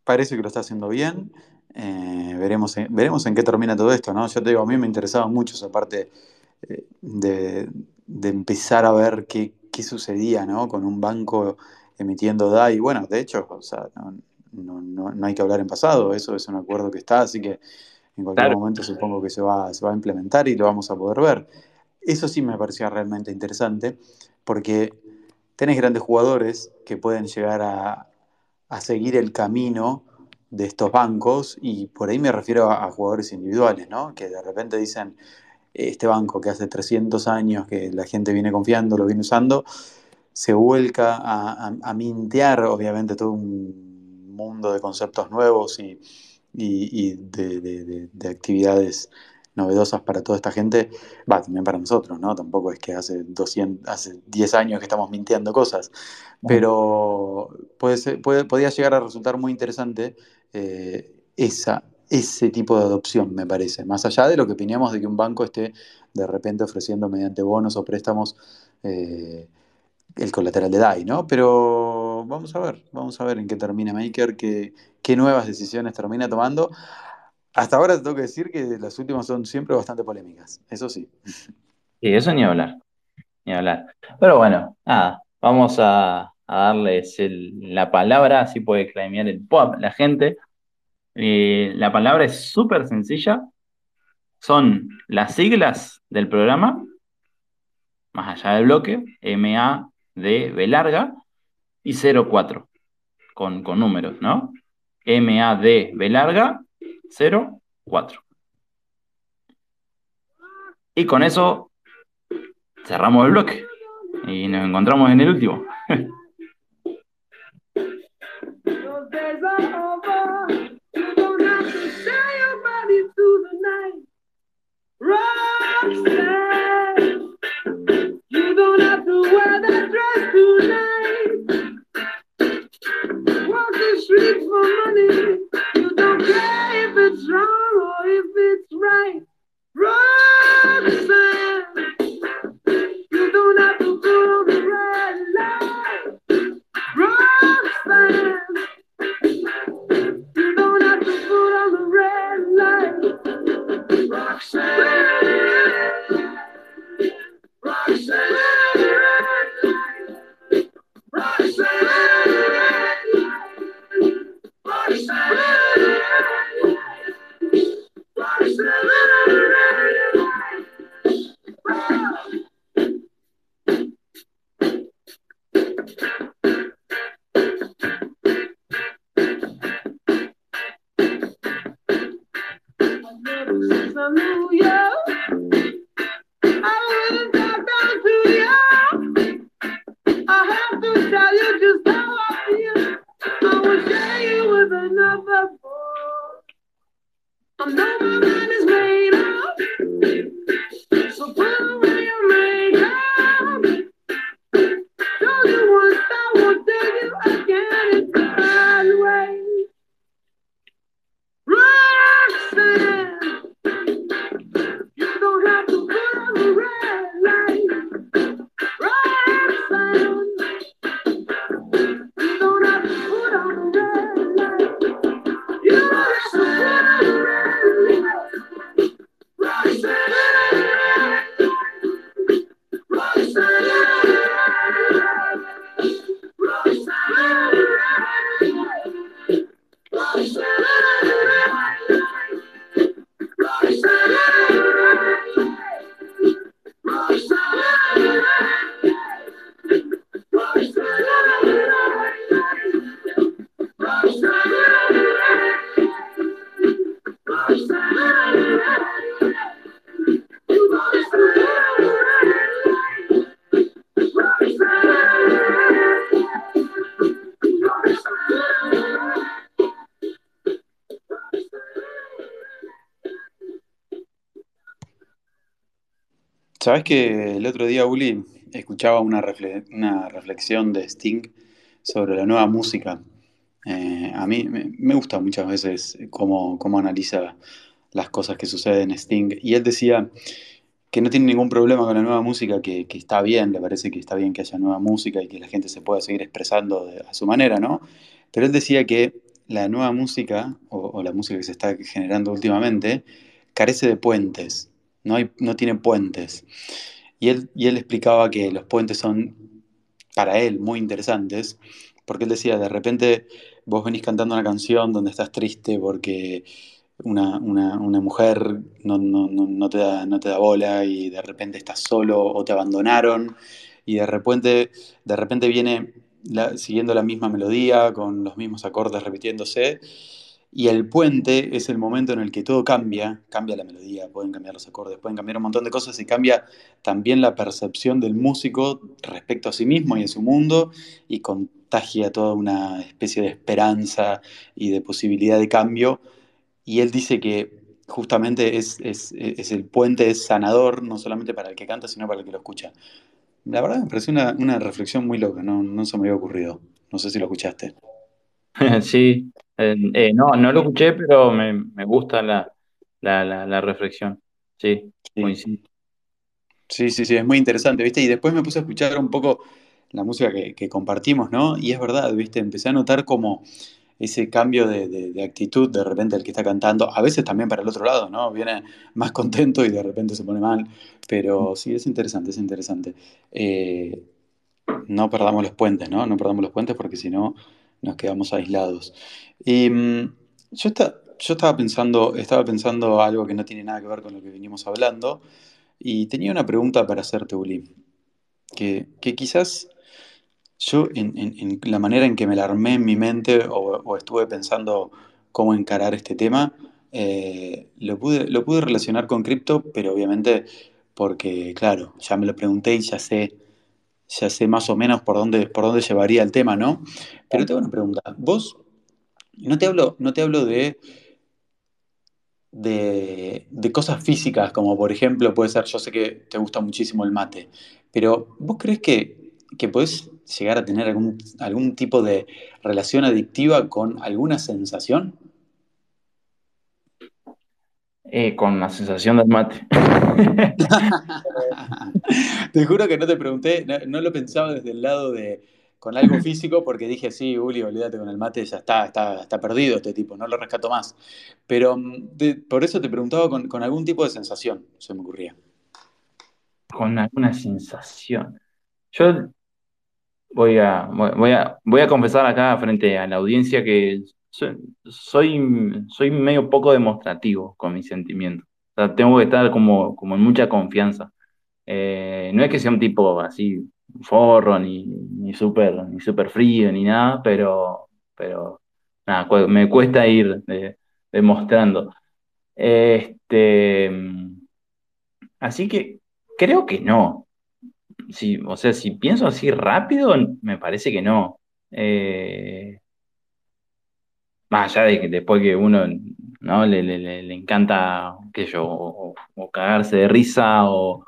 parece que lo está haciendo bien. Eh, veremos, en, veremos en qué termina todo esto, ¿no? Yo te digo, a mí me interesaba mucho esa parte de, empezar a ver qué, qué sucedía, ¿no? Con un banco emitiendo DAI. Bueno, de hecho, o sea, no, no, no hay que hablar en pasado, eso es un acuerdo que está, así que en cualquier
Claro.
momento supongo que se va, se va a implementar y lo vamos a poder ver. Eso sí me parecía realmente interesante, porque tenés grandes jugadores que pueden llegar a, a seguir el camino de estos bancos, y por ahí me refiero a, a jugadores individuales, ¿no? Que de repente dicen, este banco que hace 300 años que la gente viene confiando, lo viene usando, se vuelca a, a, a mintear, obviamente, todo un mundo de conceptos nuevos y, y, y de, de, de, de, actividades novedosas para toda esta gente, va, también para nosotros, ¿no? Tampoco es que hace, 200, hace 10 años que estamos mintiendo cosas, pero puede ser, puede, podría llegar a resultar muy interesante eh, esa, ese tipo de adopción, me parece, más allá de lo que opinamos de que un banco esté de repente ofreciendo mediante bonos o préstamos eh, el colateral de DAI, ¿no? Pero vamos a ver, vamos a ver en qué termina Maker, qué, qué nuevas decisiones termina tomando. Hasta ahora tengo que decir que las últimas son siempre bastante polémicas, eso sí.
Sí, eso ni hablar, ni hablar. Pero bueno, nada, vamos a, darles la palabra, así puede claimear el pop la gente. La palabra es súper sencilla, son las siglas del programa, más allá del bloque, M, A, D, B larga, y 04, con, con números, ¿no? M, A, D, B larga, 04. Y con eso cerramos el bloque y nos encontramos en el último. [laughs]
You don't have to wear tonight. Streets for money. You don't care if it's wrong or if it's right. Roxanne, you don't have to put on the red light. Roxanne. You don't have to put on the red light. Roxanne. Roxanne.
Sabes que el otro día, Uli, escuchaba una, refle- una reflexión de Sting sobre la nueva música. Eh, a mí me, gusta muchas veces cómo, analiza las cosas que suceden en Sting. Y él decía que no tiene ningún problema con la nueva música, que, está bien, le parece que está bien que haya nueva música y que la gente se pueda seguir expresando a su manera, ¿no? Pero él decía que la nueva música, o la música que se está generando últimamente, carece de puentes, no, hay, no tiene puentes. Y él, y él explicaba que los puentes son, para él, muy interesantes, porque él decía, de repente vos venís cantando una canción donde estás triste porque una, una- una mujer no, no- no- te da, no te da bola y de repente estás solo o te abandonaron y de repente, de repente viene siguiendo la misma melodía, con los mismos acordes repitiéndose. Y el puente es el momento en el que todo cambia, cambia la melodía, pueden cambiar los acordes, pueden cambiar un montón de cosas y cambia también la percepción del músico respecto a sí mismo y a su mundo y contagia toda una especie de esperanza y de posibilidad de cambio. Y él dice que justamente es, es- el puente, es sanador, no solamente para el que canta, sino para el que lo escucha. La verdad me pareció una, una reflexión muy loca, no, no se me había ocurrido. No sé si lo escuchaste. [laughs]
Sí, eh, eh, no, no lo escuché, pero me, me gusta la, la, la, la reflexión. Sí,
Sí.
coincido.
Sí, sí, sí, es muy interesante, ¿viste? Y después me puse a escuchar un poco la música que, que compartimos, ¿no? Y es verdad, ¿viste? Empecé a notar como ese cambio de, de- de actitud de repente el que está cantando, a veces también para el otro lado, ¿no? Viene más [laughs] contento y de repente se pone mal, pero sí, es interesante, es interesante. Eh, no perdamos los puentes, ¿no? No perdamos los puentes porque si no nos quedamos aislados. Y mm, yo, esta- yo estaba pensando, estaba pensando algo que no tiene nada que ver con lo que venimos hablando y tenía una pregunta para hacerte, Uli, que, que quizás yo en, la manera en que me la armé en mi mente o, o estuve pensando cómo encarar este tema, eh, lo pude, lo pude relacionar con cripto, pero obviamente porque, claro, ya me lo pregunté y ya sé, ya sé más o menos por dónde, por dónde llevaría el tema, ¿no? Pero tengo una pregunta. Vos, no te hablo, no te hablo de de, de cosas físicas, como por ejemplo puede ser, yo sé que te gusta muchísimo el mate, pero ¿vos crees que, que podés llegar a tener algún, algún tipo de relación adictiva con alguna sensación?
Eh, con la sensación del mate. [laughs]
Te juro que no te pregunté, no, no lo pensaba desde el lado de con algo físico, porque dije, sí, Uli, olvídate con el mate, ya está, está, está perdido este tipo, no lo rescato más. Pero mm, por eso te preguntaba con, con algún tipo de sensación, se me ocurría.
Con alguna sensación. Yo voy a, voy a, voy a confesar acá frente a la audiencia que soy, soy, medio poco demostrativo con mis sentimientos. Tengo que estar como, como en mucha confianza. Eh, no es que sea un tipo así forro, ni, ni súper ni súper frío, ni nada, pero, pero nada, me cuesta ir eh, demostrando. Este, así que creo que no. Sí, o sea, si pienso así rápido, me parece que no. Eh, más allá de que después que uno no le, le- le- encanta, qué yo, o, cagarse de risa o,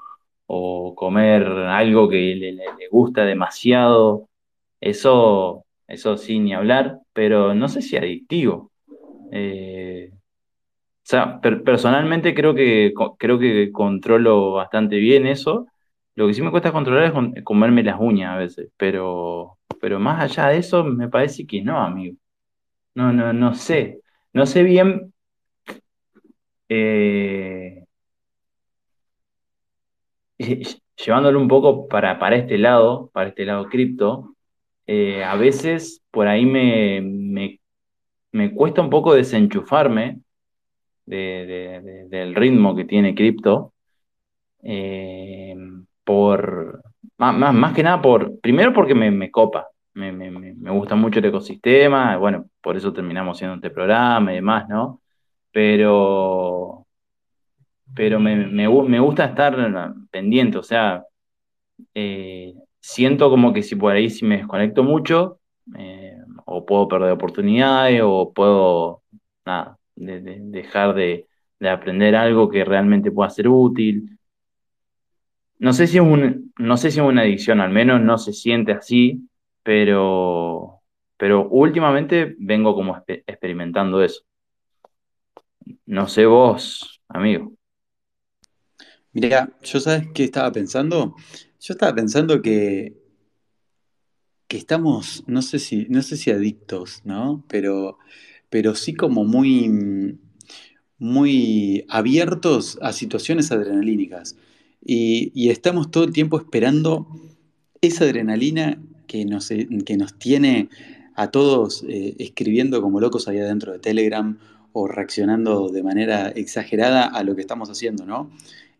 o comer algo que le, le- gusta demasiado, eso, eso sí, ni hablar, pero no sé si adictivo. Eh, o sea, per- personalmente creo que, creo que controlo bastante bien eso. Lo que sí me cuesta controlar es comerme las uñas a veces, pero, pero más allá de eso me parece que no, amigo. No, no, no sé. No sé bien eh, llevándolo un poco para, para este lado, para este lado cripto, eh, a veces por ahí me, me, me cuesta un poco desenchufarme de- de- de- del ritmo que tiene cripto, eh, por, más, más, más que nada por, primero porque me, me copa, me, me, me gusta mucho el ecosistema, bueno, por eso terminamos haciendo este programa y demás, ¿no? Pero pero me, me, gu- me gusta estar pendiente, o sea, eh, siento como que si por ahí si me desconecto mucho, eh, o puedo perder oportunidades, o puedo, nada, de- de- dejar de, de aprender algo que realmente pueda ser útil. No sé si un, no sé si es una adicción, al menos no se siente así, pero, pero últimamente vengo como expe- experimentando eso. No sé vos, amigo.
Mira, yo sabes qué estaba pensando. Yo estaba pensando que, que estamos, no sé si, no sé si adictos, ¿no? Pero, pero sí como muy, mm, muy abiertos a situaciones adrenalínicas. Y, y estamos todo el tiempo esperando esa adrenalina que nos, que nos tiene a todos eh, escribiendo como locos ahí adentro de Telegram o reaccionando de manera exagerada a lo que estamos haciendo, ¿no?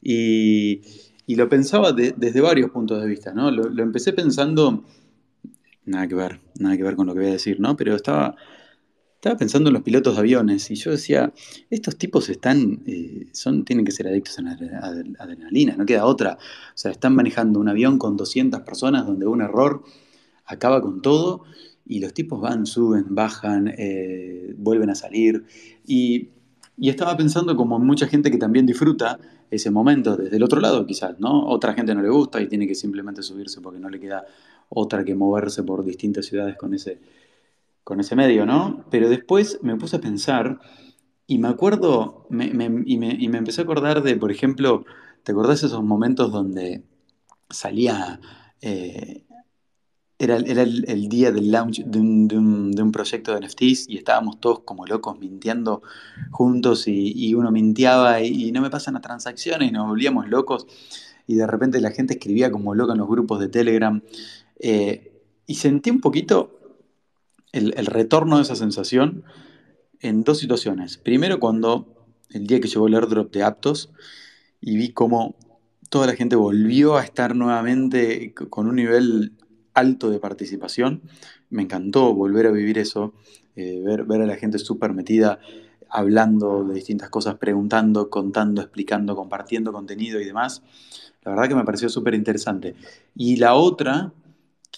Y, lo pensaba de- desde varios puntos de vista, ¿no? Lo, empecé pensando, nada que ver, nada que ver con lo que voy a decir, ¿no? Pero estaba, estaba pensando en los pilotos de aviones y yo decía, estos tipos están, eh, son, tienen que ser adictos a la adre- adre- adrenalina, no queda otra. O sea, están manejando un avión con 200 personas donde un error acaba con todo y los tipos van, suben, bajan, eh, vuelven a salir. Y, estaba pensando como mucha gente que también disfruta ese momento desde el otro lado quizás, ¿no? Otra gente no le gusta y tiene que simplemente subirse porque no le queda otra que moverse por distintas ciudades con ese, con ese medio, ¿no? Pero después me puse a pensar y me acuerdo, y me empecé a acordar de, por ejemplo, ¿te acordás esos momentos donde salía, eh, era, era el, día del launch de un, de un- proyecto de NFTs y estábamos todos como locos mintiendo juntos y, uno mintiaba y, no me pasan las transacciones y nos volvíamos locos y de repente la gente escribía como loca en los grupos de Telegram eh, y sentí un poquito el, el retorno de esa sensación en dos situaciones. Primero cuando el día que llegó el airdrop de Aptos y vi cómo toda la gente volvió a estar nuevamente con un nivel alto de participación. Me encantó volver a vivir eso, eh, ver, ver a la gente súper metida, hablando de distintas cosas, preguntando, contando, explicando, compartiendo contenido y demás. La verdad que me pareció súper interesante. Y la otra,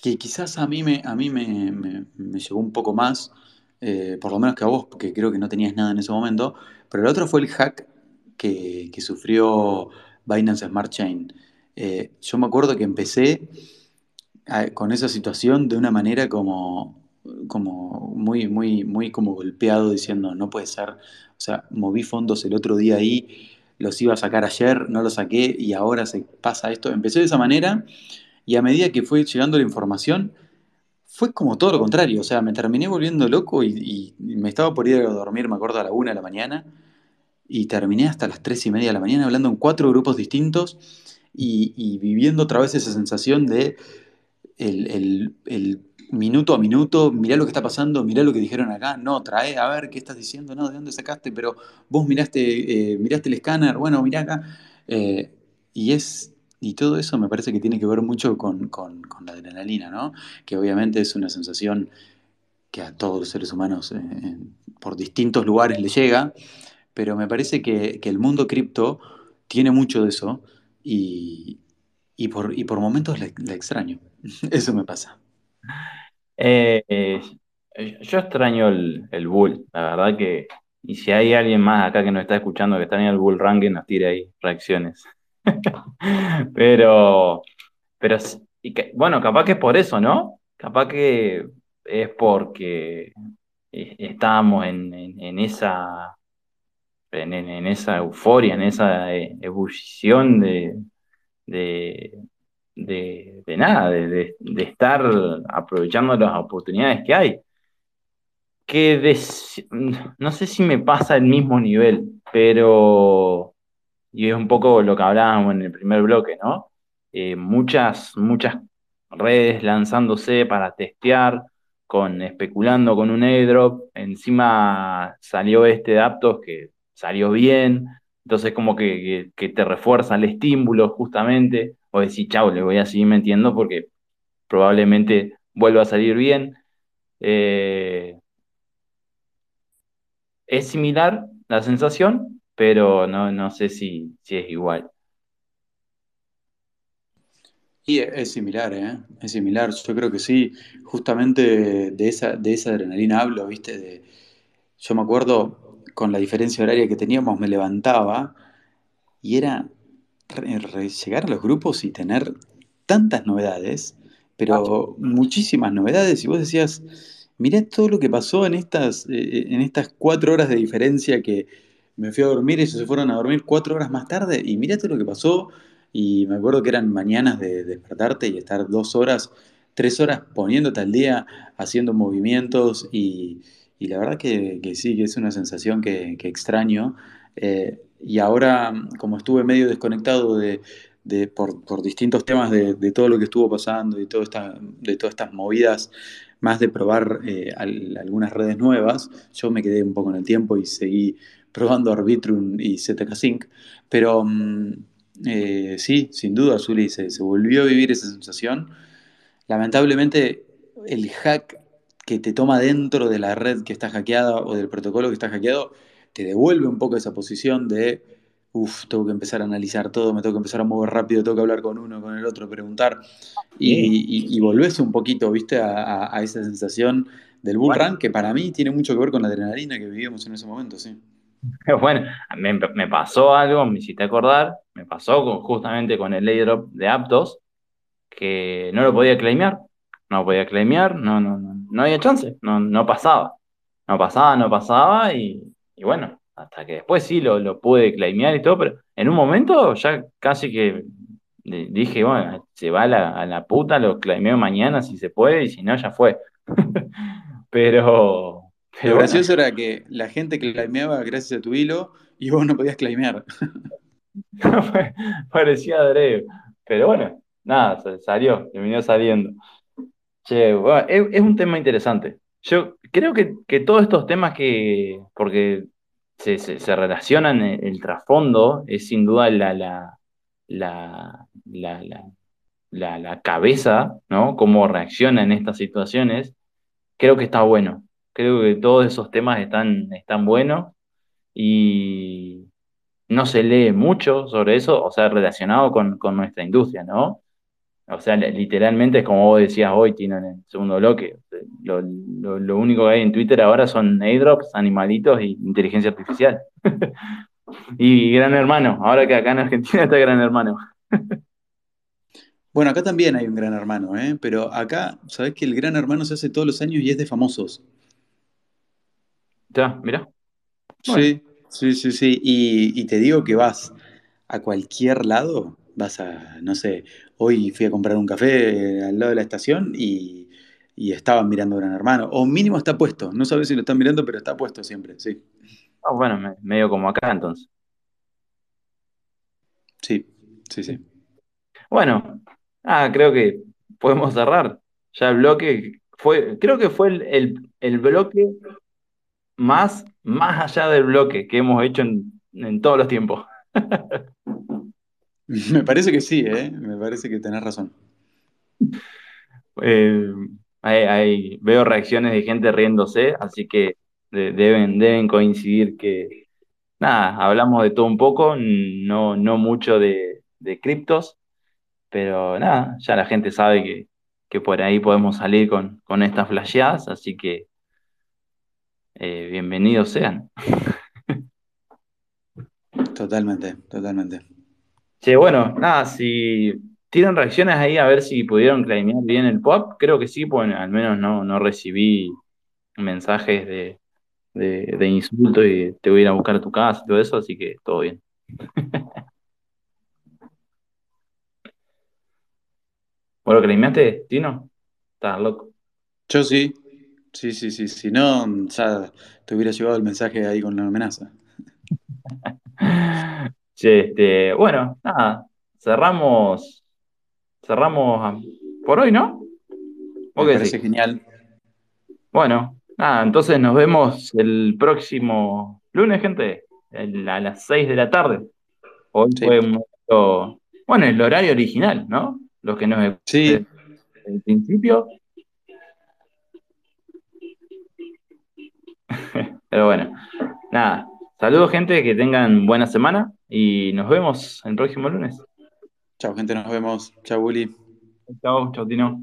que quizás a mí me, a mí me, me- llegó un poco más, eh, por lo menos que a vos, porque creo que no tenías nada en ese momento, pero la otra fue el hack que, que sufrió Binance Smart Chain. Eh, yo me acuerdo que empecé con esa situación de una manera como, como muy, muy, muy como golpeado, diciendo, no puede ser. O sea, moví fondos el otro día ahí, los iba a sacar ayer, no los saqué y ahora se pasa esto. Empecé de esa manera y a medida que fue llegando la información, fue como todo lo contrario. O sea, me terminé volviendo loco y, y me estaba por ir a dormir, me acuerdo, a la una de la mañana y terminé hasta las tres y media de la mañana hablando en cuatro grupos distintos y, y viviendo otra vez esa sensación de el, minuto a minuto, mirá lo que está pasando, mirá lo que dijeron acá, no, trae, a ver qué estás diciendo, no, de dónde sacaste, pero vos miraste, eh, miraste el escáner, bueno, mirá acá. Eh, y es, y todo eso me parece que tiene que ver mucho con, con- la adrenalina, ¿no? Que obviamente es una sensación que a todos los seres humanos eh, por distintos lugares le llega, pero me parece que, que el mundo cripto tiene mucho de eso y, y por, y por momentos la extraño. [laughs] Eso me pasa.
Eh, eh, yo extraño el, el Bull, la verdad que, y si hay alguien más acá que nos está escuchando que está en el Bull Ranking, nos tire ahí reacciones. [laughs] Pero, pero, y que- bueno, capaz que es por eso, ¿no? Capaz que es porque eh, estábamos en, en- esa, en, en- esa euforia, en esa eh, ebullición de, de, de nada, de, de- estar aprovechando las oportunidades que hay. Que no sé si me pasa el mismo nivel, pero, y es un poco lo que hablábamos en el primer bloque, ¿no? Eh, muchas, muchas redes lanzándose para testear, con, especulando con un airdrop, encima salió este de Aptos que salió bien, entonces como que, que, que te refuerza el estímulo justamente, o decir, chau, le voy a seguir metiendo porque probablemente vuelva a salir bien. Eh, es similar la sensación, pero no, no sé si, si es igual.
Y es, similar, ¿eh? Es similar, yo creo que sí. Justamente de esa, de esa adrenalina hablo, ¿viste? Yo me acuerdo con la diferencia horaria que teníamos, me levantaba y era llegar a los grupos y tener tantas novedades, pero muchísimas novedades, y vos decías, mirá todo lo que pasó en estas, eh, en estas cuatro horas de diferencia que me fui a dormir, ellos se fueron a dormir cuatro horas más tarde, y mirá todo lo que pasó, y me acuerdo que eran mañanas de despertarte y estar dos horas, tres horas poniéndote al día, haciendo movimientos, y, y la verdad que, que sí, que es una sensación que, que extraño. Eh, y ahora, como estuve medio desconectado de, por, distintos temas de, todo lo que estuvo pasando y todo de todas estas movidas, más de probar eh, al- algunas redes nuevas, yo me quedé un poco en el tiempo y seguí probando Arbitrum y ZK Sync, pero eh, sí, sin duda, Zuli, se, se volvió a vivir esa sensación. Lamentablemente, el hack que te toma dentro de la red que está hackeada o del protocolo que está hackeado, te devuelve un poco esa posición de, uff, tengo que empezar a analizar todo, me tengo que empezar a mover rápido, tengo que hablar con uno, con el otro, preguntar, y, y, y volvés un poquito, viste, a, a- a esa sensación del bull
Bueno,
run, que para mí tiene mucho que ver con la adrenalina que vivíamos en ese momento, sí. [laughs]
bueno, me, me pasó algo, me hiciste acordar, me pasó con- justamente con el airdrop de Aptos, que no lo podía claimear, no podía claimear, no, no, no, no había chance, no, no pasaba, no pasaba, no pasaba, y, y bueno, hasta que después sí lo, lo pude claimear y todo, pero en un momento ya casi que dije, bueno, se va a la, a la puta, lo clameo mañana si se puede, y si no, ya fue. [laughs] Pero,
Lo
bueno,
gracioso era que la gente claimeaba gracias a tu hilo y vos no podías claimear. [laughs]
parecía adrede. Pero bueno, nada, salió, terminó saliendo. Che, bueno, es, es un tema interesante. Yo creo que, que todos estos temas que, porque se, relacionan, el, el trasfondo es sin duda la, la, la, la, la, la- la cabeza, ¿no? Cómo reacciona en estas situaciones, creo que está bueno. Creo que todos esos temas están, están buenos y no se lee mucho sobre eso, o sea, relacionado con, con nuestra industria, ¿no? O sea, li- literalmente es como vos decías hoy, Tino, en el segundo bloque. Lo, lo- lo único que hay en Twitter ahora son airdrops, animalitos y inteligencia artificial. [laughs] Y Gran Hermano, ahora que acá en Argentina está Gran Hermano.
Bueno, acá también hay un gran hermano, ¿eh? Pero acá, sabés que el gran hermano se hace todos los años y es de famosos.
Ya, mirá. Bueno,
Sí, sí, sí, sí. Y, y te digo que vas a cualquier lado, vas a, no sé, hoy fui a comprar un café al lado de la estación y, y estaban mirando Gran Hermano. O mínimo está puesto. No sabes si lo están mirando, pero está puesto siempre, sí.
ah, bueno, me- medio como acá entonces.
Sí, sí, sí.
Bueno, ah, creo que podemos cerrar. Ya el bloque fue, creo que fue el, el- el bloque más, más allá del bloque que hemos hecho en, en todos los tiempos. [laughs] [laughs]
Me parece que sí, ¿eh? Me parece que tenés razón.
Eh, hay- hay- veo reacciones de gente riéndose, así que de- deben, deben coincidir que, nada, hablamos de todo un poco, no, no mucho de, de criptos, pero nada, ya la gente sabe que, que por ahí podemos salir con, con estas flasheadas, así que eh, bienvenidos sean. [laughs]
Totalmente, totalmente.
Che, bueno, nada, si tienen reacciones ahí a ver si pudieron claimear bien el pop, creo que sí, pues al menos no, no recibí mensajes de, de, de insultos y te voy a ir a buscar a tu casa y todo eso, así que todo bien. [laughs] ¿Vos lo claimeaste, Tino? Estás loco.
Yo sí, sí, sí, sí. Si no, ya te hubiera llevado el mensaje ahí con la amenaza. [laughs]
Este, bueno, nada, cerramos, cerramos por hoy, ¿no? ¿Vos
Me parece
decís?
genial.
Bueno, nada, entonces nos vemos el próximo lunes, gente, el- a las 6 de la tarde. Hoy
Sí,
fue un momento, bueno, el horario original, ¿no? Los que nos
sí,
desde el principio, [laughs] pero bueno, nada. Saludos, gente, que tengan buena semana y nos vemos el próximo lunes.
chao, gente, nos vemos. Chao, Willy.
Chao, chao, Tino.